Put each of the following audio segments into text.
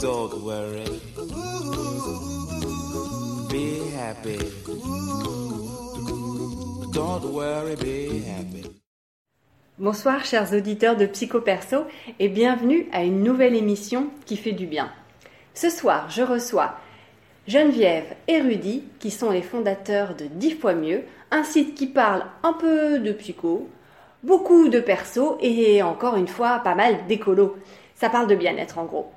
Don't worry. Be happy. Don't worry, be happy. Bonsoir chers auditeurs de Psycho Perso et bienvenue à une nouvelle émission qui fait du bien. Ce soir, je reçois Geneviève et Rudy qui sont les fondateurs de 10 fois mieux, un site qui parle un peu de psycho, beaucoup de perso et encore une fois pas mal d'écolo. Ça parle de bien-être en gros.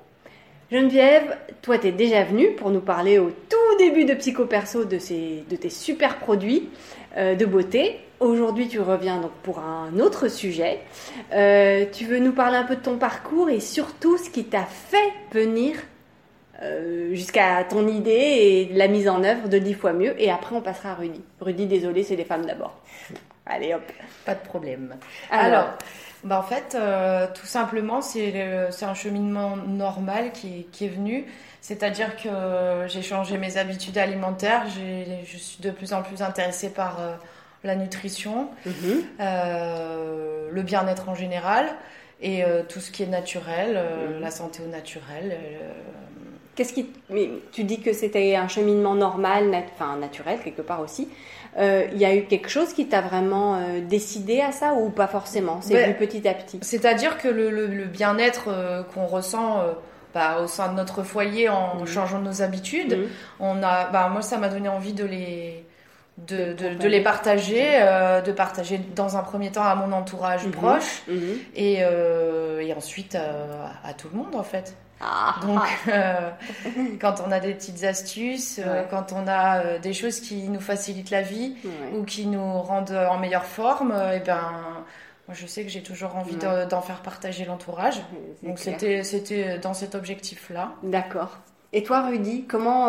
Geneviève, toi t'es déjà venue pour nous parler au tout début de Psycho Perso de tes super produits euh, de beauté. Aujourd'hui tu reviens donc pour un autre sujet. Euh, tu veux nous parler un peu de ton parcours et surtout ce qui t'a fait venir euh, jusqu'à ton idée et la mise en œuvre de 10 fois mieux. Et après on passera à Rudy. Rudy, désolé, c'est les femmes d'abord. Allez hop. Pas de problème. Alors, Alors, bah en fait, euh, tout simplement, c'est un cheminement normal qui, qui est venu. C'est-à-dire que j'ai changé mes habitudes alimentaires. Je suis de plus en plus intéressée par euh, la nutrition, mhm. euh, le bien-être en général et euh, tout ce qui est naturel, euh, Mhm. la santé au naturel. euh, Qu'est-ce qui. Mais tu dis que c'était un cheminement normal, nat- enfin naturel quelque part aussi. Euh, Il y a eu quelque chose qui t'a vraiment euh, décidé à ça ou pas forcément? C'est Ben, venu petit à petit? C'est-à-dire que le, le- le bien-être euh, qu'on ressent bah, au sein de notre foyer en Mhm. changeant nos habitudes, Mhm. on a, bah, moi ça m'a donné envie de les, de, les partager, euh, de partager dans un premier temps à mon entourage Mhm. proche Mhm. et, euh, et ensuite euh, à tout le monde en fait. Ah, Donc ah. quand on a des petites astuces, Ouais. quand on a des choses qui nous facilitent la vie, Ouais. ou qui nous rendent en meilleure forme, et ben moi je sais que j'ai toujours envie Ouais. d'en faire partager l'entourage. Donc c'était c'était dans cet objectif-là. D'accord. Et toi, Rudy, comment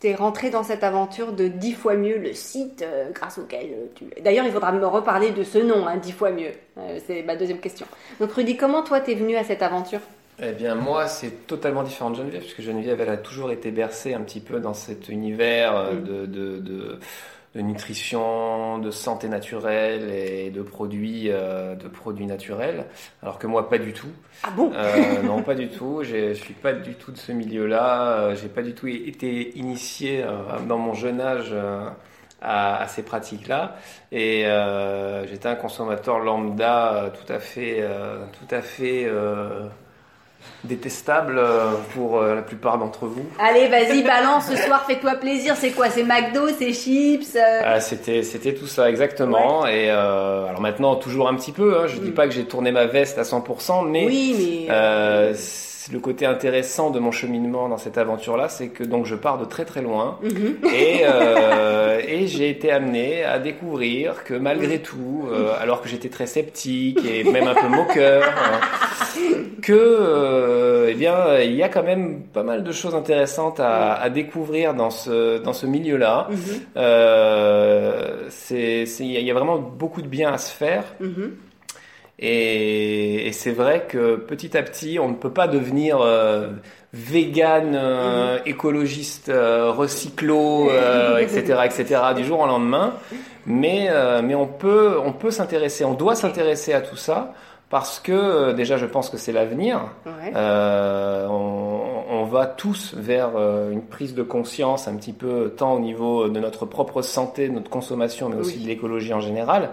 t'es rentré dans cette aventure de 10 fois mieux, le site euh, grâce auquel euh, tu... D'ailleurs, il faudra me reparler de ce nom, hein, 10 fois mieux. Euh, c'est ma deuxième question. Donc, Rudy, comment toi, t'es venu à cette aventure? Eh bien, moi, c'est totalement différent de Geneviève, puisque Geneviève, elle a toujours été bercée un petit peu dans cet univers Mm. de, de, de, de nutrition, de santé naturelle et de produits, euh, de produits naturels, alors que moi, pas du tout. Ah bon? Euh, non, pas du tout. Je suis pas du tout de ce milieu-là. Euh, J'ai pas du tout été initié euh, dans mon jeune âge à, à ces pratiques-là. Et j'étais un consommateur lambda tout à fait, tout à fait détestable euh, pour euh, la plupart d'entre vous. Allez, vas-y, balance ce soir, fais-toi plaisir. C'est quoi C'est McDo, c'est chips euh, Ah, c'était, c'était tout ça exactement. Et euh, alors maintenant, toujours un petit peu. Hein, je dis Mm. pas que j'ai tourné ma veste à 100%, mais Oui, mais. Euh, le côté intéressant de mon cheminement dans cette aventure-là, c'est que donc je pars de très très loin Mhm. et, euh, et j'ai été amené à découvrir que malgré tout, euh, alors que j'étais très sceptique et même un peu moqueur, euh, que euh, eh bien il y a quand même pas mal de choses intéressantes à, à découvrir dans ce dans ce milieu-là. Mhm. Euh, c'est c'est- il y a- il y a vraiment beaucoup de bien à se faire. Mhm. Et, et c'est vrai que petit à petit, on ne peut pas devenir euh, vegan, euh, écologiste, euh, recyclo, euh, etc., etc., du jour au lendemain. Mais, euh, mais on peut, on peut s'intéresser, on doit s'intéresser à tout ça parce que euh, déjà, je pense que c'est l'avenir. Ouais. Euh, on, on va tous vers une prise de conscience un petit peu tant au niveau de notre propre santé, de notre consommation, mais aussi Oui. de l'écologie en général,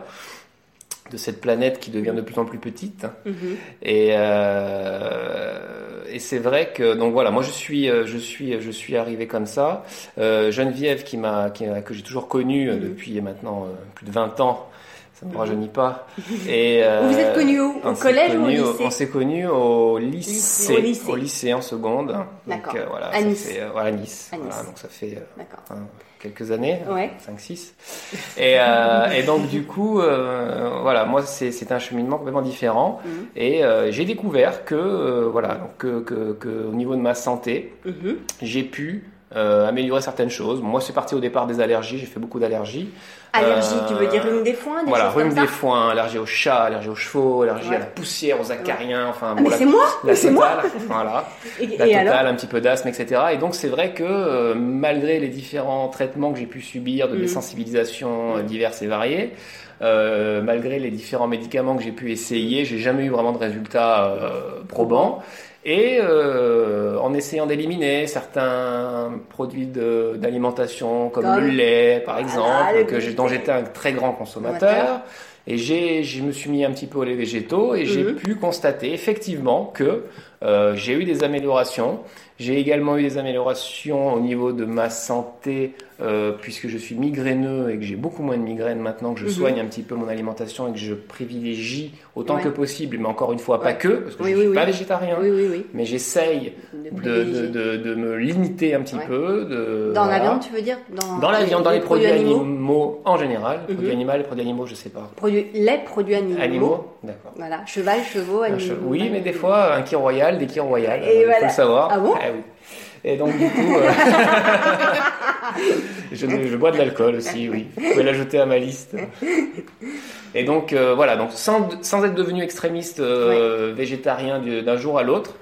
de cette planète qui devient de plus en plus petite. Mhm. Et, euh, et c'est vrai que donc voilà, moi je suis euh, je suis je suis arrivé comme ça. Euh, Geneviève qui m'a que j'ai toujours connue Mhm. depuis maintenant plus de 20 ans. Ça ne rajeunit pas. Et euh, Vous êtes connus où? Au collège ou au lycée? On s'est connus au lycée, Lycée. Au lycée. en seconde. Donc, D'accord. euh, voilà, À Nice. fait, euh, voilà, Nice. À Nice. Voilà, donc ça fait quelques années, Ouais. 5-6. Et, et donc du coup, voilà, moi c'est un cheminement complètement différent. Mhm. Et j'ai découvert que, voilà, donc, que, que, que au niveau de ma santé, Mhm. j'ai pu euh, améliorer certaines choses. Moi, c'est parti au départ des allergies, j'ai fait beaucoup d'allergies. Allergie, Euh, tu veux dire rhume des foins, des Voilà, rhume comme ça des foins, allergie aux chats, allergie aux chevaux, allergie Ouais. à la poussière, aux acariens, enfin Ah, bon, mais la, c'est moi la c'est moi totale, voilà, Et, la et totale, un petit peu d'asthme, etc. Et donc c'est vrai que euh, malgré les différents traitements que j'ai pu subir de Mhm. désensibilisation euh, diverses et variées, euh, malgré les différents médicaments que j'ai pu essayer, j'ai jamais eu vraiment de résultats euh, probants. Et euh, en essayant d'éliminer certains produits d'alimentation comme, Comme le lait par Voilà, exemple, le que j'ai- dont j'étais un très grand consommateur, et j'ai, je me suis mis un petit peu aux laits végétaux et j'ai Mhm. pu constater effectivement que euh, j'ai eu des améliorations. J'ai également eu des améliorations au niveau de ma santé euh, puisque je suis migraineux et que j'ai beaucoup moins de migraines maintenant que je Mhm. soigne un petit peu mon alimentation et que je privilégie autant Ouais. que possible, mais encore une fois pas que parce que Oui, je oui, suis oui. pas végétarien. Oui, oui, oui. Mais j'essaye De de, de, de, me limiter un petit Ouais. peu. Dans la viande, tu veux dire? Dans, Dans la viande, dans les produits animaux? animaux, en général. Mhm. Produits animaux, les produits animaux, je sais pas. Produits, les produits animaux. Animaux D'accord. Voilà, cheval, chevaux, animaux. che- Oui, mais des fois, un kir royal, des kirs royal, Et euh, il voilà. faut le savoir. Ah bon oui. Et donc, du coup, euh, je, je bois de l'alcool aussi, oui. Vous pouvez l'ajouter à ma liste. Et donc, euh, voilà, donc sans, sans être devenu extrémiste euh, végétarien du- d'un jour à l'autre,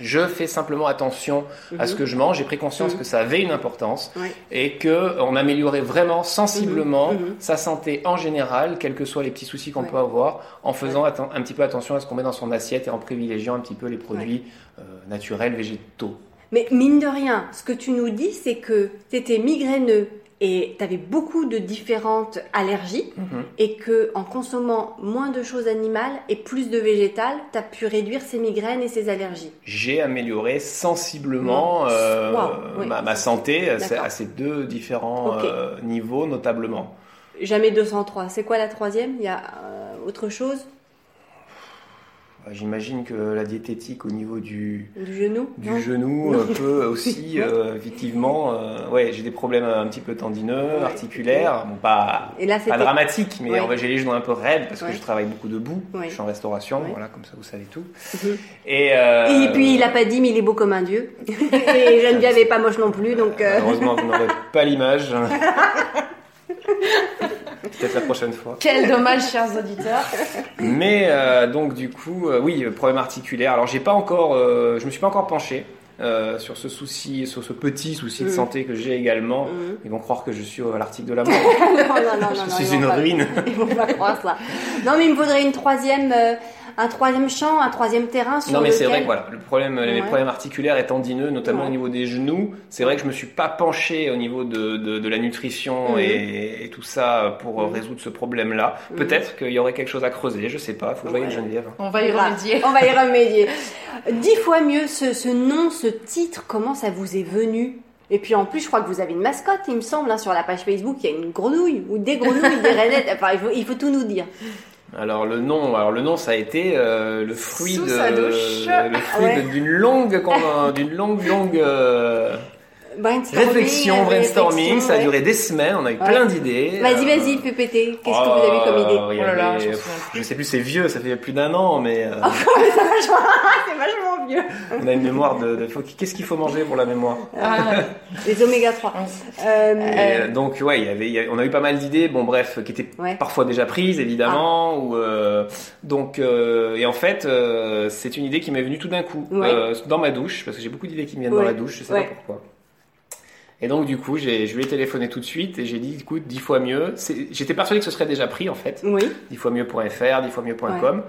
je fais simplement attention à ce Mhm. que je mange. J'ai pris conscience Mhm. que ça avait une importance et que on améliorait vraiment sensiblement Mhm. Sa santé en général, quels que soient les petits soucis qu'on peut avoir, en faisant un petit peu attention à ce qu'on met dans son assiette et en privilégiant un petit peu les produits euh, naturels, végétaux. Mais mine de rien, ce que tu nous dis, c'est que tu étais migraineux et tu avais beaucoup de différentes allergies Mhm. et que en consommant moins de choses animales et plus de végétales, tu as pu réduire ces migraines et ces allergies. J'ai amélioré sensiblement euh, Wow, oui. ma, ma santé à, ces- deux différents Ok. euh, niveaux notablement. Jamais 203. C'est quoi la troisième? Il y a euh, autre chose? J'imagine que la diététique au niveau du, du genou du non genou euh, peut aussi, euh, effectivement, euh, ouais, j'ai des problèmes un petit peu tendineux, Ouais. articulaires, bon, pas, Et là, pas dramatique, mais Ouais. en fait, j'ai les genoux un peu raides parce Ouais. que je travaille beaucoup debout, je suis en restauration, voilà, comme ça vous savez tout. Mhm. Et, euh, Et puis il a pas dit, mais il est beau comme un dieu. et Geneviève est pas moche non plus, donc. Malheureusement, vous n'aurez pas l'image. Peut-être la prochaine fois. Quel dommage, chers auditeurs. Mais euh, donc du coup, euh, oui, euh, problème articulaire. Alors j'ai pas encore, euh, je me suis pas encore penché sur ce souci, sur ce petit souci de Mhm. santé que j'ai également. Mhm. Ils vont croire que je suis à l'article de la mort. non, non, non, non, je non, suis une ruine. Ils vont pas croire ça. Non, mais il me faudrait une troisième, un troisième champ, un troisième terrain sur Non mais c'est vrai que voilà, le problème, les Ouais. problèmes articulaires et tendineux, notamment Ouais. au niveau des genoux, c'est vrai que je me suis pas penché au niveau de, de, de la nutrition Mhm. et, et tout ça pour Mhm. résoudre ce problème-là. Mhm. Peut-être qu'il y aurait quelque chose à creuser, je sais pas, faut que je voie Geneviève. On va y remédier. On va y remédier. Dix fois mieux ce, ce nom, ce titre, comment ça vous est venu? Et puis en plus, je crois que vous avez une mascotte, il me semble, hein, sur la page Facebook, il y a une grenouille ou des grenouilles, des rainettes. Enfin, il faut, il faut tout nous dire. Alors le nom, alors le nom ça a été euh, le fruit de le fruit Ouais. de- d'une longue d'une longue longue euh, Brainstorming, réflexion brainstorming, réflexion, ça a ouais. duré des semaines, on a eu Ouais. plein d'idées. Vas-y, Euh, vas-y, fais péter. Qu'est-ce que vous avez comme idée oh, Oh là là, avait- je sais plus, c'est vieux, ça fait plus d'un an, mais euh, Ah, C'est vachement vieux. on a une mémoire de, qu'est-ce qu'il faut manger pour la mémoire Ah, Les oméga 3. Euh, Et, euh, donc ouais, il y avait, il y avait- on a eu pas mal d'idées, bon bref, qui étaient Ouais. parfois déjà prises évidemment, ou euh, donc euh, et en fait euh, c'est une idée qui m'est venue tout d'un coup Ouais. euh, dans ma douche parce que j'ai beaucoup d'idées qui me viennent Ouais. dans la douche, je sais Ouais. pas pourquoi. Et donc du coup, j'ai, je lui ai téléphoné tout de suite et j'ai dit écoute, dix fois mieux. C'est- J'étais persuadé que ce serait déjà pris en fait, oui. dix fois mieux.fr, dix fois mieux.com.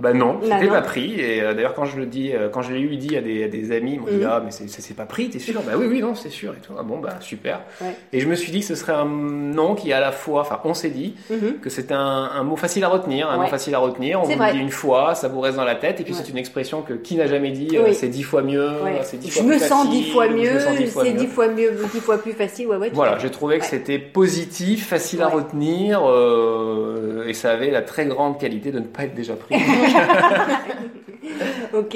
Bah non, Bah c'était pas pris. Et euh, d'ailleurs, quand je le dis, euh, quand je l'ai eu dit à des, à des amis, ils m'ont dit Mhm. ah mais c'est, c'est, c'est pas pris, t'es sûr? Bah oui oui non c'est sûr et tout. Ah bon bah super. Ouais. Et je me suis dit que ce serait un nom qui à la fois, enfin on s'est dit Mhm. que c'était un, un mot facile à retenir, un Ouais. mot facile à retenir. On C'est vous le dit une fois, ça vous reste dans la tête, et puis Ouais. c'est une expression que qui n'a jamais dit, euh, Oui. c'est dix fois mieux, c'est dix Je fois me plus sens facile, dix fois je me mieux, sens dix fois c'est mieux. dix fois mieux, dix fois plus facile. Ouais, ouais, Voilà, j'ai trouvé que c'était positif, facile à retenir, euh, et ça avait la très grande qualité de ne pas être déjà pris. Ok.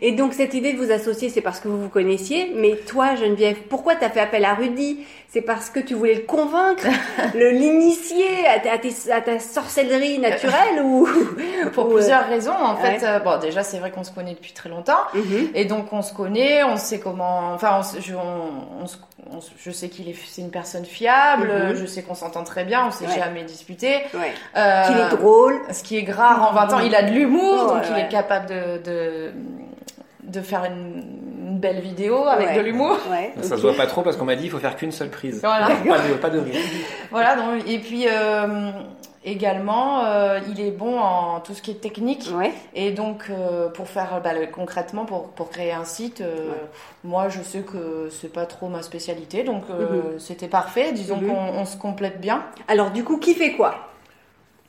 Et donc cette idée de vous associer, c'est parce que vous vous connaissiez. Mais toi, Geneviève, pourquoi t'as fait appel à Rudy? C'est parce que tu voulais le convaincre, le l'initier à, ta- à tes- à ta sorcellerie naturelle ou Pour ou, euh, plusieurs raisons, en ouais. fait. euh, bon, déjà, c'est vrai qu'on se connaît depuis très longtemps. mhm. Et donc on se connaît, on sait comment. Enfin, on, je, on- on se- on se- je sais qu'il est, c'est une personne fiable. Mhm. Je sais qu'on s'entend très bien. On s'est Ouais. jamais disputé. Ouais. Euh, Qu'il est drôle. Ce qui est rare en 20 ans, il a de l'humour, donc il est capable de, de, de faire une, une belle vidéo avec Ouais. de l'humour. Ouais. Ça se voit pas trop parce qu'on m'a dit il faut faire qu'une seule prise. Voilà. Pas de, pas de rire. Voilà, donc, et puis euh, également, euh, il est bon en tout ce qui est technique. Ouais. Et donc, euh, pour faire bah, concrètement, pour, pour créer un site, euh, Ouais. moi je sais que c'est pas trop ma spécialité, donc euh, Mhm. c'était parfait. Disons Mhm. qu'on on se complète bien. Alors du coup, qui fait quoi?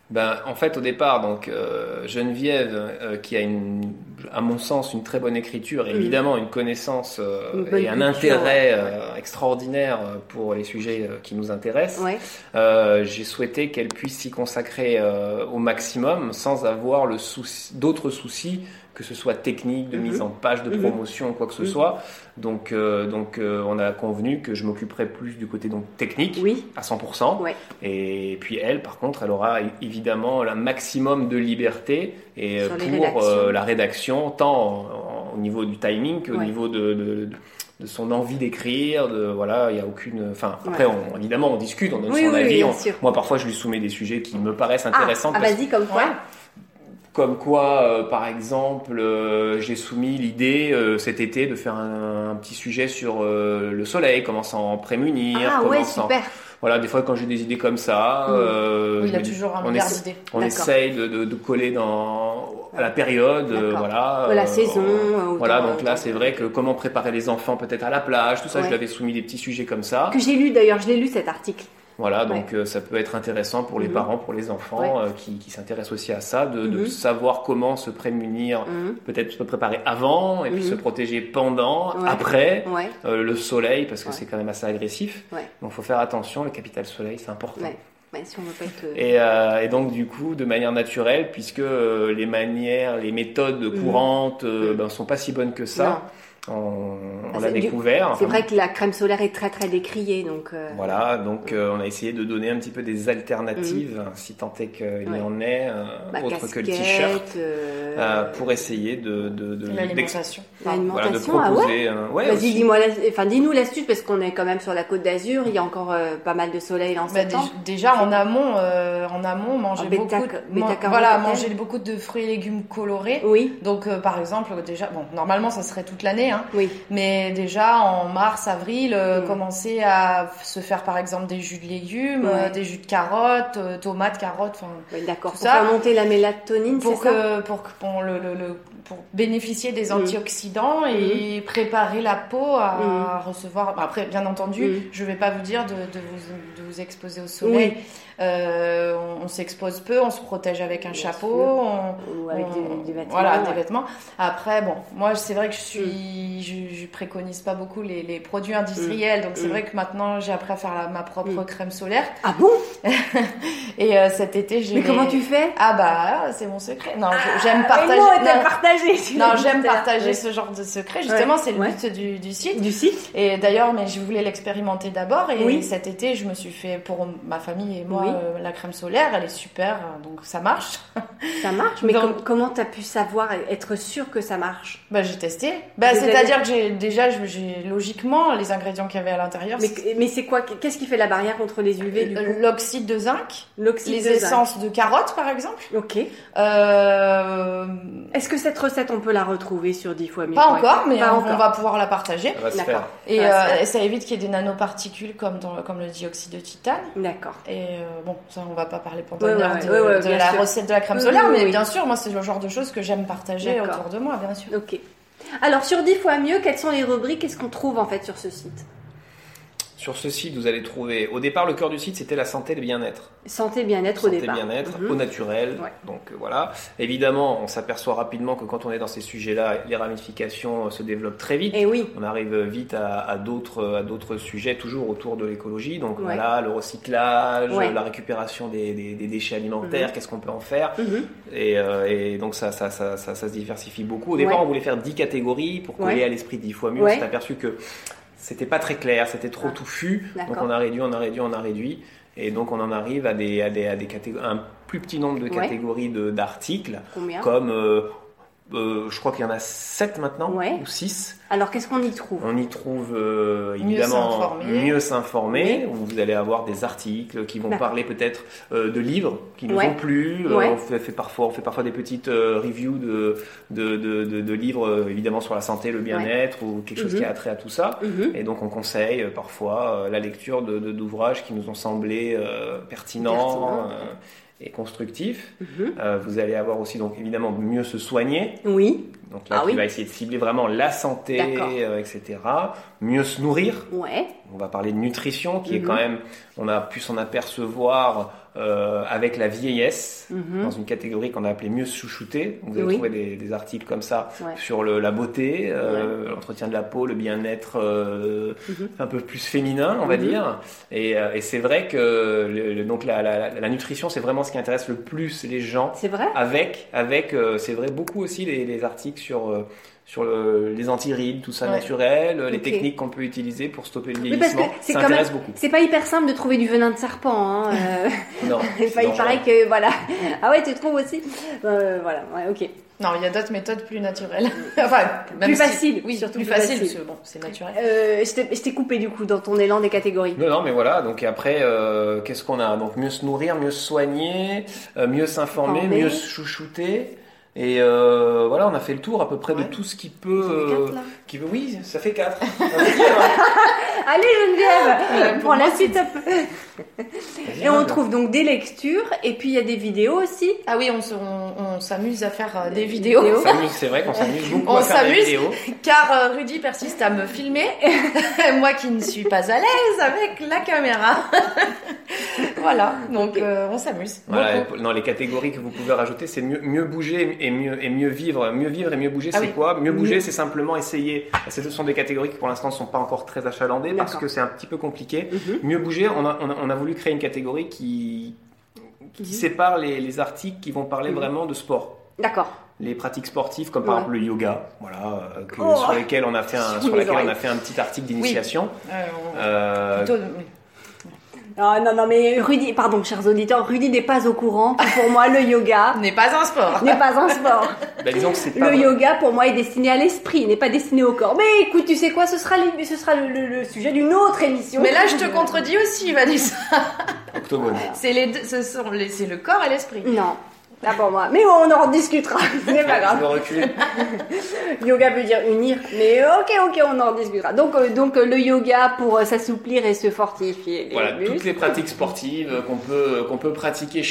Ben, en fait, au départ, donc euh, Geneviève, euh, qui a une, à mon sens une très bonne écriture, et Mhm. évidemment une connaissance euh, Une et un intérêt ouais. extraordinaire pour les sujets qui nous intéressent, Ouais. j'ai souhaité qu'elle puisse s'y consacrer au maximum sans avoir le souci, d'autres soucis que ce soit technique, de Mhm. mise en page, de Mhm. promotion, quoi que ce Mhm. soit. Donc, euh, donc euh, on a convenu que je m'occuperai plus du côté donc technique Oui. à 100%. Ouais. Et puis elle, par contre, elle aura évidemment un maximum de liberté et euh, Sur pour euh, la rédaction, tant au niveau du timing qu'au Ouais. niveau de, de- de son envie d'écrire. De voilà, il y a aucune. Enfin, après, Ouais. on, évidemment, on discute, on donne Oui, son oui, avis. oui, on- moi, parfois, je lui soumets des sujets qui me paraissent Ah, intéressants. ah, vas-y, comme quoi Ouais. Comme quoi, euh, par exemple, euh, j'ai soumis l'idée euh, cet été de faire un, un petit sujet sur le soleil, comment s'en prémunir. Ah comment ouais, super. Voilà, des fois quand j'ai des idées comme ça, Mm. euh, Oui, je il a toujours un on milliard essa- d'idées. on essaye de, de- de coller dans à la période, voilà. La saison. Voilà, donc là c'est vrai que comment préparer les enfants peut-être à la plage, tout ça, Ouais. je lui avais soumis des petits sujets comme ça. Que j'ai lu d'ailleurs, je l'ai lu cet article. Voilà, donc euh, ça peut être intéressant pour les Mhm. parents, pour les enfants Ouais. euh, qui, qui s'intéressent aussi à ça, de, de Mhm. savoir comment se prémunir, Mhm. peut-être se préparer avant et puis se protéger pendant, Ouais. après. Euh, le soleil, parce que c'est quand même assez agressif. Donc faut faire attention, le capital soleil, c'est important. Ouais. Ouais, si on veut pas être. Et, euh, et donc du coup, de manière naturelle, puisque euh, les manières, les méthodes courantes euh, Mhm. ben, sont pas si bonnes que ça, on, on Ah, l'a découvert. C'est vrai que la crème solaire est très très décriée, donc. euh, Voilà, donc euh, on a essayé de donner un petit peu des alternatives, si tant est qu'il. Ouais. y en ait, euh, bah, autre que le t-shirt, euh, euh, pour essayer de, de, de, L'alimentation. voilà, de l'alimentation. ah ouais. Vas-y, dis-moi, la- enfin, dis-nous l'astuce parce qu'on est quand même sur la Côte d'Azur. Il y a encore euh, pas mal de soleil en Bah, septembre. dé- déjà en amont, euh, en amont, manger En beaucoup, bêta- de, man- voilà, manger beaucoup de fruits et légumes colorés. Oui, Donc euh, par exemple, déjà, bon, normalement ça serait toute l'année, hein, oui. mais déjà en mars, avril, euh, Mm. commencer à se faire par exemple des jus de légumes, Ouais. euh, des jus de carottes, euh, tomates, carottes, enfin Oui, D'accord. Tout Pour ça, monter la mélatonine, pour ça que pour que pour le, le- le- pour bénéficier des Mm. antioxydants et préparer la peau à recevoir. bah, après, bien entendu, Mm. je vais pas vous dire de, de vous, de vous exposer au soleil. Euh, on, on s'expose peu, on se protège avec un Bien chapeau, on, Ou avec on- des, des vêtements. Voilà, ouais. des vêtements. Après, bon, moi, c'est vrai que je Mm. suis, je, je préconise pas beaucoup les, les produits industriels, donc c'est Mm. vrai que maintenant j'ai appris à faire la- ma propre Mm. crème solaire. Ah bon? Et euh, cet été, j'ai. Mais comment tu fais? Ah bah, c'est mon secret. Non, j'aime Ah, partager. mais non, non, l'as non, j'aime partager Ouais. ce genre de secret. Justement, Ouais. c'est le but du, du site. Du site Et d'ailleurs, mais je voulais l'expérimenter d'abord. Et Oui. cet été, je me suis fait pour ma famille et moi Oui. euh, la crème solaire. Elle est super, euh, donc ça marche. Ça marche, mais Donc- com- comment t'as pu savoir, être sûr que ça marche? Bah, j'ai testé. Bah, c'est-à-dire avez- que j'ai déjà, j'ai logiquement les ingrédients qu'il y avait à l'intérieur. Mais, c'est- mais c'est quoi? Qu'est-ce qui fait la barrière contre les UV du coup? L'oxyde de zinc, L'oxyde les de zinc. essences de carottes, par exemple. Ok. Euh, Est-ce que cette recette, on peut la retrouver sur 10 fois 1000 pas encore, mais Pas on, encore. on va pouvoir la partager. Ça va se D'accord. faire. Et, euh, et ça évite qu'il y ait des nanoparticules comme, dans, comme le dioxyde de titane. D'accord. Et euh, bon, ça, on va pas parler pendant Ouais, une ouais, heure de, ouais, la sûr. recette de la crème solaire, oui, mais oui. bien sûr, moi, c'est le genre de choses que j'aime partager autour de moi, bien sûr. Ok. Alors, sur 10 fois mieux, quelles sont les rubriques Qu'est-ce qu'on trouve en fait sur ce site? Sur ce site, vous allez trouver. Au départ, le cœur du site, c'était la santé et le bien-être. Santé, bien-être au Santé, départ. bien-être, Mhm. au naturel. Ouais. Donc euh, voilà. Évidemment, on s'aperçoit rapidement que quand on est dans ces sujets-là, les ramifications euh, se développent très vite. Et oui, On arrive vite à, à d'autres à d'autres sujets, toujours autour de l'écologie. Donc Ouais. voilà, le recyclage, Ouais. la récupération des, des- des déchets alimentaires, qu'est-ce qu'on peut en faire? Mhm. Et, euh, et donc ça, ça, ça, ça, ça se diversifie beaucoup. Au départ, on voulait faire 10 catégories pour coller à l'esprit 10 fois mieux. On s'est aperçu que c'était pas très clair, c'était trop Ah. touffu. Donc on a réduit, on a réduit, on a réduit. Et donc on en arrive à des, à des, à des catégories, un plus petit nombre de catégories de- d'articles, combien? Comme euh, euh, je crois qu'il y en a 7 maintenant, Ouais. ou 6. Alors qu'est-ce qu'on y trouve? On y trouve euh, Mieux évidemment s'informer. mieux s'informer, où vous allez avoir des articles qui vont parler peut-être euh, de livres qui nous Ouais. ont plu. Euh, Ouais. on, fait, fait parfois, on fait parfois des petites euh, reviews de, de, de, de- de livres, évidemment sur la santé, le bien-être, ou quelque chose Mhm. qui a trait à tout ça. Mhm. Et donc on conseille parfois euh, la lecture de- de- d'ouvrages qui nous ont semblé euh, pertinents Pertinents. Et constructifs. Mhm. Euh, vous allez avoir aussi donc évidemment mieux se soigner. Oui, Donc là, Ah oui. va essayer de cibler vraiment la santé, euh, etc. Mieux se nourrir. ouais, On va parler de nutrition, qui est Mhm. quand même, on a pu s'en apercevoir euh, avec la vieillesse, Mhm. dans une catégorie qu'on a appelée mieux chouchouter. Vous allez Oui. trouver des, des articles comme ça Ouais. sur le- la beauté, euh, l'entretien de la peau, le bien-être euh, Mhm. un peu plus féminin, on va Mhm. dire. Et, euh, et c'est vrai que le- le- donc la, la- la- la nutrition, c'est vraiment ce qui intéresse le plus les gens c'est vrai? avec, avec c'est vrai, beaucoup aussi les, les articles sur, sur le- les antirides, tout ça Ouais. naturel, euh, les techniques qu'on peut utiliser pour stopper le Oui, parce que vieillissement. c'est ça quand intéresse même- beaucoup. C'est pas hyper simple de trouver du venin de serpent. Hein. euh, Non, il paraît que voilà. Ah ouais, tu trouves aussi? Euh, Voilà, ouais, ok. Non, il y a d'autres méthodes plus naturelles. enfin, même Plus si- faciles, Oui, surtout plus plus facile, faciles. parce que bon, c'est naturel. Euh, je t'ai- coupé du coup dans ton élan des catégories. Non, non, mais voilà. Donc après, euh, qu'est-ce qu'on a? Donc mieux se nourrir, mieux se soigner, euh, mieux s'informer, Informer. mieux se chouchouter. Et euh, voilà, on a fait le tour à peu près de tout ce qui peut. Euh, quatre, là. qui veut, oui, ça fait quatre. Allez Geneviève, pour prends la suite. un peu. Et on trouve donc des lectures et puis il y a des vidéos aussi. Ah oui, on se- on- on s'amuse à faire euh, des vidéos. vidéos. On s'amuse, C'est vrai qu'on s'amuse beaucoup On à faire des s'amuse. vidéos. Car Rudy persiste à me filmer, moi qui ne suis pas à l'aise avec la caméra. voilà, donc euh, on s'amuse. Voilà, non, les catégories que vous pouvez rajouter, c'est mieux, mieux bouger et mieux, et mieux vivre. Mieux vivre et mieux bouger, Ah c'est oui. quoi? Mieux bouger, c'est simplement essayer. Ce sont des catégories qui pour l'instant ne sont pas encore très achalandées parce que c'est un petit peu compliqué. Mhm. Mieux bouger, on a, on a, on a voulu créer une catégorie qui, qui Mhm. sépare les, les articles qui vont parler Mhm. vraiment de sport. D'accord. Les pratiques sportives, comme par Ouais. exemple le yoga, voilà, euh, que- Oh. sur lesquelles on a fait un, sur les lesquelles on a fait un petit article d'initiation. Euh, Euh, Ah, non, non, mais Rudy, pardon, chers auditeurs, Rudy n'est pas au courant. Pour moi, le yoga n'est pas un sport. n'est pas un sport. bah, disons que c'est pas Le vrai. yoga, pour moi, est destiné à l'esprit, n'est pas destiné au corps. Mais écoute, tu sais quoi, ce sera, le- ce sera le, le- le sujet d'une autre émission. Mais là, je te contredis aussi, Vanessa. octogone. C'est les deux, ce sont les, c'est le corps et l'esprit. Non, pas pour moi. Mais on en rediscutera. C'est pas grave. veux reculer Yoga veut dire unir, mais ok, ok, on en discutera. Donc, euh, donc euh, le yoga pour euh, s'assouplir et se fortifier les Voilà, muscles. toutes les pratiques sportives qu'on peut, qu'on peut pratiquer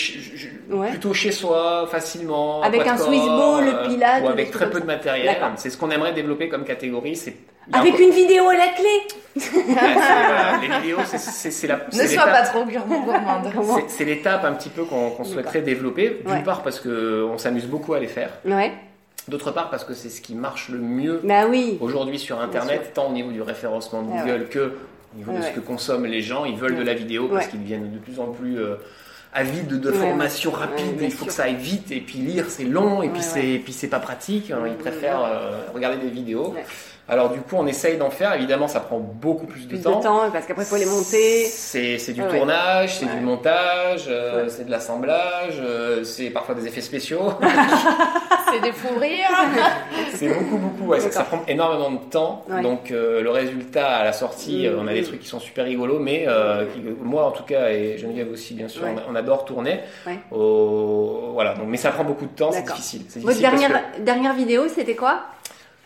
Ouais. plutôt chez soi, facilement. Avec un Swiss ball, le pilates, Ou avec très peu de matériel. C'est ce qu'on aimerait développer comme catégorie. C'est Avec une vidéo à la clé. Ouais, les vidéos, c'est- la. Ne sois pas trop gourmand- gourmande. C'est- l'étape un petit peu qu'on qu'on souhaiterait développer. D'une Ouais. part parce que on s'amuse beaucoup à les faire. Ouais. D'autre part parce que c'est ce qui marche le mieux Bah oui. aujourd'hui sur Internet, tant au niveau du référencement de Ah Google que au niveau de ce que consomment les gens. Ils veulent de la vidéo parce Ouais. qu'ils deviennent de plus en plus euh, avides de Ouais, formation ouais. rapide. Ouais, Il faut sûr. que ça aille vite et puis lire c'est long et puis Ouais, c'est et puis c'est pas pratique. hein. Ils préfèrent ouais. euh, regarder des vidéos. Alors du coup, on essaye d'en faire. Évidemment, ça prend beaucoup plus de Plus temps. de temps, parce qu'après, il faut les monter. C'est du ouais. tournage, c'est Ouais. du montage, euh, Ouais. c'est de l'assemblage, euh, c'est parfois des effets spéciaux. C'est des fous rires. c'est beaucoup, beaucoup. Ouais, ça, prend énormément de temps. Ouais. Donc euh, le résultat à la sortie, Mm, on a des mm. trucs qui sont super rigolos, mais euh, qui- moi en tout cas et Geneviève aussi bien sûr, Ouais. on, on adore tourner. Ouais. Au- Voilà. Donc mais ça prend beaucoup de temps, c'est D'accord. difficile. C'est Votre dernière, vidéo, c'était quoi?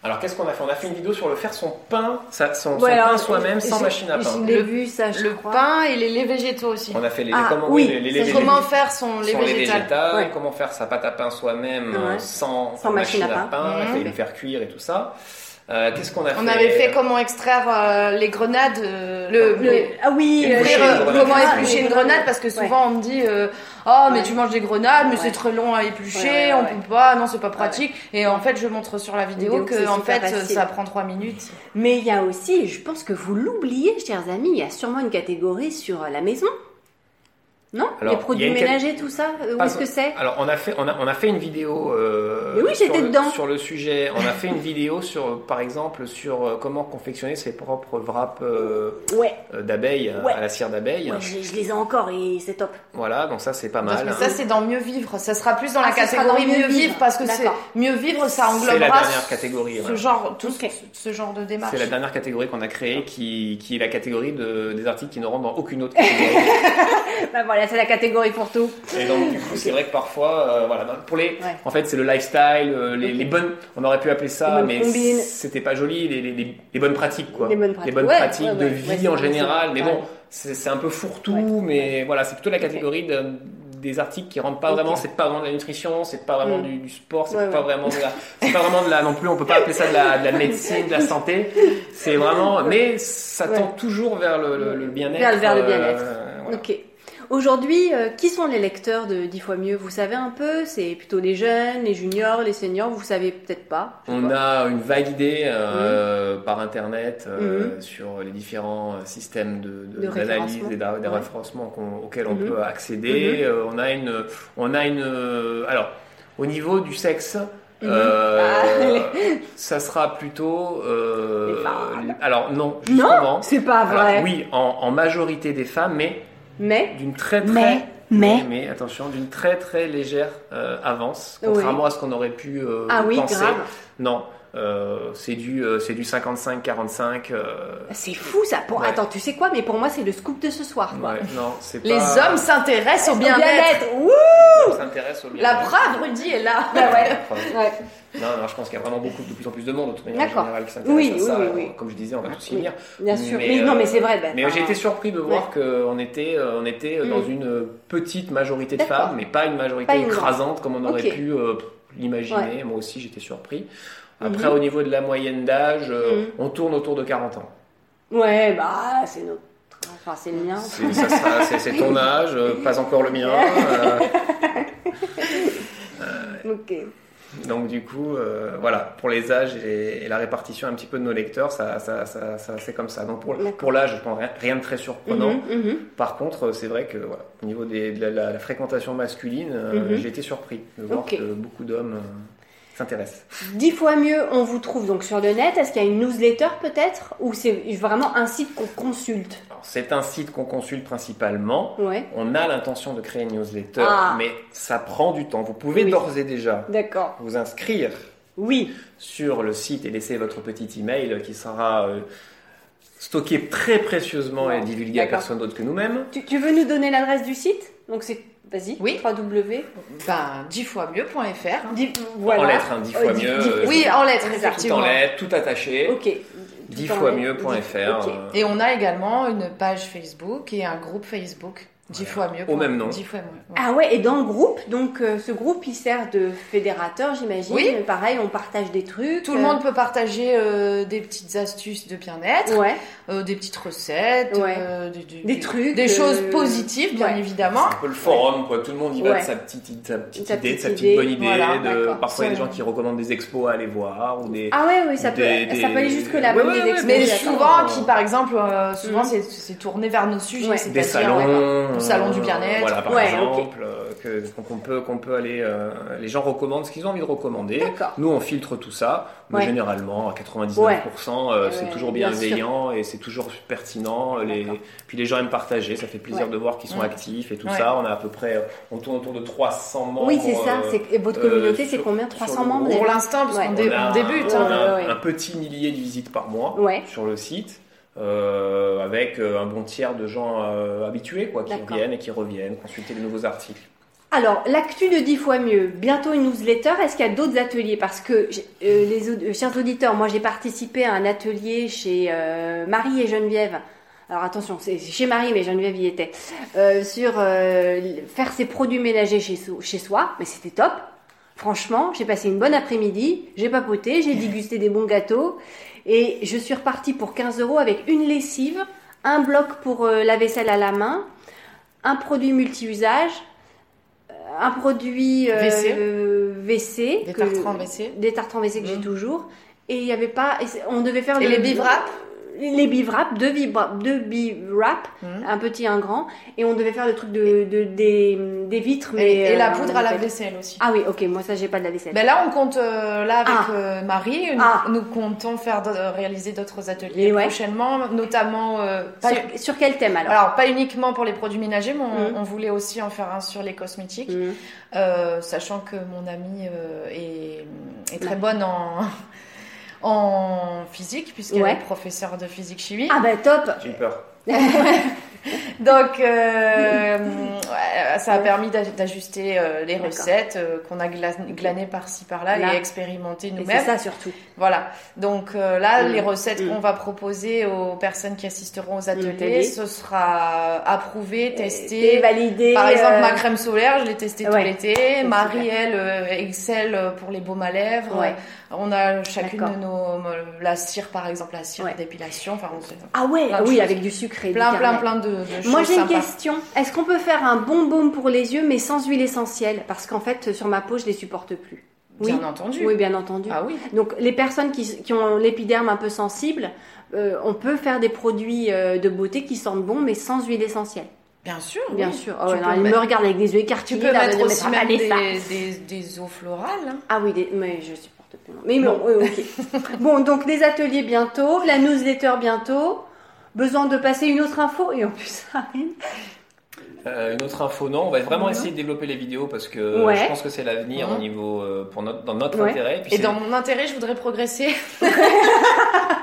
Alors qu'est-ce qu'on a fait? On a fait une vidéo sur le faire son pain, sa- son, son Ouais, alors, pain soi-même sans machine à pain. Je vu, ça, je Le crois. pain et les laits végétaux aussi. On a fait les Ah, comment oui, les, les, Comment faire son lait végétal Ouais. comment faire sa pâte à pain soi-même Ouais. euh, sans, Sans machine à pain. Il Mhm. fallait le faire cuire et tout ça. Euh, Qu'est-ce qu'on a fait On avait fait comment extraire euh, les grenades, euh, le, Le- ah oui, euh, une comment grenade. éplucher une grenade parce que Ouais. souvent on me dit euh, oh mais Ouais. tu manges des grenades mais Ouais. c'est très long à éplucher Ouais, ouais, on ouais. peut pas non c'est pas pratique et en fait je montre sur la vidéo Vidéo que en fait facile. ça prend trois minutes Mais il y a aussi, je pense que vous l'oubliez, chers amis, il y a sûrement une catégorie sur la maison. Non Alors, Les produits ménagers, tout ça euh, Où est-ce que c'est Alors on a fait on a, on a fait une vidéo euh, Mais oui, sur, j'étais le, dedans. sur le sujet. On a fait une vidéo sur par exemple sur euh, comment confectionner ses propres wraps euh, Ouais, euh, d'abeilles Ouais. à la cire d'abeille. ouais, je, je les ai encore et c'est top. Voilà, donc ça c'est pas mal. mais ça c'est dans mieux vivre ça sera plus dans Ah, la catégorie dans mieux mieux vivre vivre. parce que c'est mieux vivre ça C'est la englobera dernière catégorie. ce genre tout ce, ce genre de démarche C'est la dernière catégorie qu'on a créée qui, qui est la catégorie de, des articles qui ne rentrent dans aucune autre catégorie. Bah voilà, c'est la catégorie pour tout. Et donc du coup c'est vrai que parfois, euh, voilà, pour les, Ouais. en fait c'est le lifestyle, euh, les, les bonnes, on aurait pu appeler Les ça, bonnes mais c'était pas joli, les, les, les- les bonnes pratiques quoi. Les bonnes pratiques. Ouais, pratiques ouais, de vie en général, mais bon, c'est un peu fourre-tout, mais voilà, c'est plutôt la catégorie de- des articles qui rentrent pas vraiment, c'est pas vraiment de la nutrition, c'est pas vraiment Mm. du, du sport, c'est Ouais, pas ouais. vraiment de la, c'est pas vraiment de la non plus, on peut pas appeler ça de la, de la médecine, de la santé, c'est vraiment, mais ça tend toujours vers le, le- le bien-être. Vers- vers le euh, bien-être. voilà. Ok. Aujourd'hui, euh, qui sont les lecteurs de 10 fois mieux? Vous savez un peu? C'est plutôt les jeunes, les juniors, les seniors? Vous savez peut-être pas On pas. a une vague idée euh, par internet euh, Mhm. sur les différents systèmes de- De de- d'analyse référencement. et des Ouais. référencements auxquels on Mhm. peut accéder. Euh, on a une, on a une. Alors, au niveau du sexe. Mhm. euh, Ah, ça sera plutôt. euh, Les femmes. alors non, Non, justement. c'est pas Alors, vrai. oui, en, en majorité des femmes, mais Mais, d'une très très. mais, mais. mais attention, d'une très très légère euh, avance, contrairement à ce qu'on aurait pu euh, Ah oui, penser. grave. Non, euh, c'est du, euh, c'est du 55-45. euh, C'est fou ça. Pour... Ouais. Attends, tu sais quoi Mais pour moi, c'est le scoop de ce soir. Quoi. ouais, non, c'est les hommes s'intéressent au bien-être Ouh au la bien-être. preuve Rudy est là Bah ouais. Ouais. Non, non, je pense qu'il y a vraiment beaucoup, de plus en plus de monde, de toute manière D'accord. générale, qui s'intéresse Oui, à oui, ça. oui, oui. Comme je disais, on va tous y Oui. venir. Bien sûr. Mais, Mais, non, euh, mais c'est vrai. ben, Mais j'ai été surpris de voir qu'on était, euh, on était euh, dans Mm. une petite majorité de D'accord. femmes, mais pas une majorité Pas une écrasante comme on aurait Ok. pu euh, l'imaginer. Moi aussi, j'étais surpris. Après, Mhm. au niveau de la moyenne d'âge, euh, Mhm. on tourne autour de 40 ans. Ouais, bah, c'est notre. Enfin, c'est le mien. C'est ton âge, euh, pas encore le mien. euh, Ok. donc du coup, voilà, pour les âges et, et la répartition un petit peu de nos lecteurs, ça, ça, ça, ça- c'est comme ça. Donc pour, pour l'âge, je pense rien, rien de très surprenant. Mhm. Par contre, c'est vrai que voilà, au niveau des- de la, la- la fréquentation masculine, j'ai été surpris de voir que beaucoup d'hommes s'intéressent. Dix fois mieux, on vous trouve donc sur le net. Est-ce qu'il y a une newsletter peut-être Ou c'est vraiment un site qu'on consulte? C'est un site qu'on consulte principalement. Ouais. On a l'intention de créer une newsletter, Ah. mais ça prend du temps. Vous pouvez Oui. d'ores et déjà vous inscrire Oui. sur le site et laisser votre petit email qui sera euh, stocké très précieusement et divulgué à personne d'autre que nous-mêmes. Tu, tu veux nous donner l'adresse du site? Donc c'est. Vas-y. Oui. 3W. ben 10 fois mieux.fr hein. Voilà. En lettres, hein, dix fois Euh, mieux. euh, oui en lettres. Tout en effectivement lettres, tout attaché. Ok. dix Tout en fois lettres. mieux.fr. Ok. euh, Et on a également une page Facebook et un groupe Facebook. 10 fois mieux. Au même nom. 10 fois mieux. ouais. Ah ouais, et dans le groupe, donc euh, ce groupe il sert de fédérateur, j'imagine. Oui. Pareil, on partage des trucs. Tout le monde peut partager euh, des petites astuces de bien-être, Ouais. euh, des petites recettes, Ouais. euh, des, des- Des trucs, des euh, choses positives, bien ouais. évidemment. un peu le forum, quoi. Tout le monde y va Ouais. de sa petite, sa petite Sa idée, de sa petite idée, bonne idée. voilà, de- parfois, il y a des gens qui recommandent des expos à aller voir ou des. Ah ouais, oui, ça peut, Des- ça peut aller jusque là, Ouais, même ouais, des ouais, expos, Mais souvent, qui par exemple, euh, souvent Mhm. c'est- c'est tourné vers nos sujets, des salons, euh, le salon du bien-être. voilà par Ouais, exemple, euh, qu'on peut qu'on peut aller. euh, les gens recommandent ce qu'ils ont envie de recommander. Nous on filtre tout ça, mais Ouais. généralement à 99%, euh, c'est ouais, toujours bien bienveillant et c'est toujours pertinent. Les puis les gens aiment partager, ça fait plaisir Ouais. de voir qu'ils sont Ouais. actifs et tout Ouais. ça. On a à peu près, on tourne autour de 300 membres. Oui, c'est ça. euh, et votre euh, communauté, c'est combien sur 300 le membres. Pour l'instant, parce Ouais. qu'on débute. on hein. a un petit millier de visites par mois Ouais. sur le site. Euh, avec euh, un bon tiers de gens euh, habitués quoi, qui viennent et qui reviennent consulter les nouveaux articles. Alors, l'actu de 10 fois mieux, bientôt une newsletter. Est-ce qu'il y a d'autres ateliers? Parce que, euh, les chers auditeurs, moi j'ai participé à un atelier chez Marie et Geneviève. Alors attention, c'est chez Marie, mais Geneviève y était. Sur faire ses produits ménagers chez soi, mais c'était top. Franchement, j'ai passé une bonne après-midi, j'ai papoté, j'ai dégusté des bons gâteaux et je suis repartie pour 15 euros avec une lessive, un bloc pour euh, la vaisselle à la main, un produit multi-usage, euh, un produit euh, WC. euh, WC, Des que- tartrans WC. des WC que j'ai Mhm. toujours. Et il y avait pas, on devait faire Et le- les bivraps les bivraps, deux bivraps, deux bivraps, Mhm. un petit et un grand, et on devait faire le truc de, de- des, des vitres, mais Et, et la euh, poudre à la vaisselle aussi. Ah oui, ok, moi ça j'ai pas de la vaisselle. Ben là, on compte, euh, là, avec Ah. euh, Marie, nous, Ah. nous comptons faire réaliser d'autres ateliers ouais. prochainement, notamment, euh, pas, sur, sur quel thème alors, alors pas uniquement pour les produits ménagers, mais on, on voulait aussi en faire un sur les cosmétiques, euh, sachant que mon amie euh, est, est très bonne en, en physique, puisqu'elle Ouais. est professeure de physique-chimie. Ah bah top J'ai eu peur. Donc, euh, ouais, ça a permis d'aj- d'ajuster euh, les recettes euh, qu'on a gla- glanées par-ci par-là Là. et expérimentées Et c'est nous-mêmes. ça surtout. Voilà. Donc euh, là, les recettes qu'on va proposer aux personnes qui assisteront aux ateliers, ce sera approuvé, Et testé. validé. Par exemple, euh, ma crème solaire, je l'ai testée ouais. tout l'été. Marie, elle, euh, excelle pour les baumes à lèvres. Ouais. On a chacune de nos... La cire, par exemple, la cire Ouais. d'épilation. Enfin, on sait- Ah ouais, oui, avec du sucre et plein, du plein, plein de, de Moi j'ai une question. Est-ce qu'on peut faire un bon baume pour les yeux mais sans huile essentielle? Parce qu'en fait sur ma peau je les supporte plus. Oui. Bien entendu. Oui, bien entendu. Ah oui. Donc les personnes qui, qui ont l'épiderme un peu sensible, euh, on peut faire des produits euh, de beauté qui sentent bon mais sans huile essentielle. Bien sûr. Bien oui. sûr. Tu Oh, ouais, non, elle mettre- me regarde avec des yeux Tu écarquillés. peux là, mettre aussi ah, même des, des, des eaux florales. hein. Ah oui, des- mais je supporte plus. Mais bon, oui, ok. bon, donc des ateliers bientôt, la newsletter bientôt. Besoin de passer une autre info et en plus ça arrive. Euh, une autre info, non, on va vraiment essayer de développer les vidéos parce que Ouais. je pense que c'est l'avenir au niveau euh, pour notre, dans notre Ouais. intérêt. Puis Et c'est- dans mon intérêt, je voudrais progresser.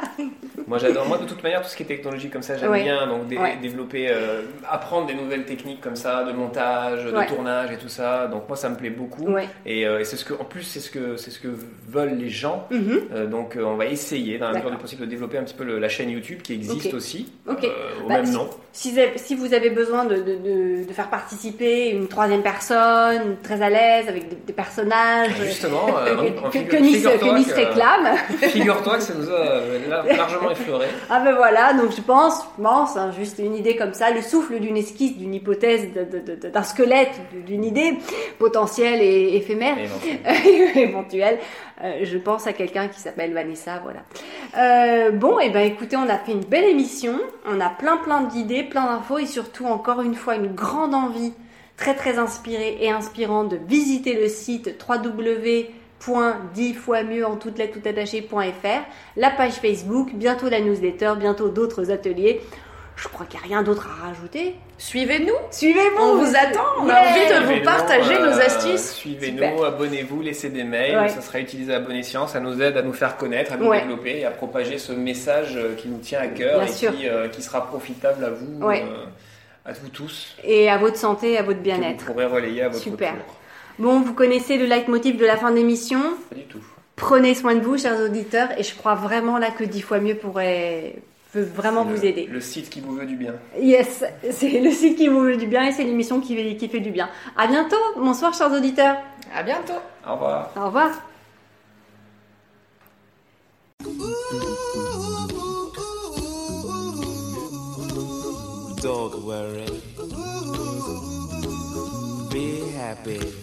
Moi j'adore, moi de toute manière tout ce qui est technologie comme ça j'aime Ouais. bien, donc dé- Ouais. développer, euh, apprendre des nouvelles techniques comme ça, de montage, de Ouais. tournage et tout ça. Donc moi ça me plaît beaucoup. Et, euh, et c'est ce que, en plus c'est ce que c'est ce que veulent les gens. Mhm. Euh, donc on va essayer dans la mesure du possible de développer un petit peu le- la chaîne YouTube qui existe aussi, Ok. euh, au Bah, même si- nom. Si, vous avez- si vous avez besoin de, de, de, de faire participer une troisième personne très à l'aise avec des, des personnages Justement, que, Nice, que Nice réclame. Figure-toi que ça nous a lar- largement Ah ben voilà, donc je pense, je pense, hein, juste une idée comme ça, le souffle d'une esquisse, d'une hypothèse, d'un squelette, d'une idée potentielle et éphémère, éventuelle. Euh, je pense à quelqu'un qui s'appelle Vanessa, voilà. Euh, bon, et ben écoutez, on a fait une belle émission, on a plein plein d'idées, plein d'infos et surtout encore une fois une grande envie très très inspirée et inspirante de visiter le site www.10 fois mieux en toutes lettres tout attaché.fr, la page Facebook, bientôt la newsletter, bientôt d'autres ateliers. Je crois qu'il n'y a rien d'autre à rajouter. Suivez-nous. Suivez-vous On vous attend. On a envie de vous partager nos euh, astuces. Suivez-nous, abonnez-vous, laissez des mails, Ouais. ça sera utilisé à bon escient, ça nous aide à nous faire connaître, à nous Ouais. développer et à propager ce message euh, qui nous tient à cœur Bien et sûr. qui, euh, qui sera profitable à vous, Ouais. euh, à vous tous, Et à votre santé, à votre bien-être. vous pourrez relayer à votre Super. tour. Bon, vous connaissez le leitmotiv de la fin d'émission. Pas du tout. Prenez soin de vous, chers auditeurs, et je crois vraiment là que dix fois mieux pourrait peut vraiment vous le- aider. Le site qui vous veut du bien. Yes, c'est le site qui vous veut du bien et c'est l'émission qui, qui fait du bien. À bientôt. Bonsoir, chers auditeurs. À bientôt. Au revoir. Au revoir. Don't worry. Be happy.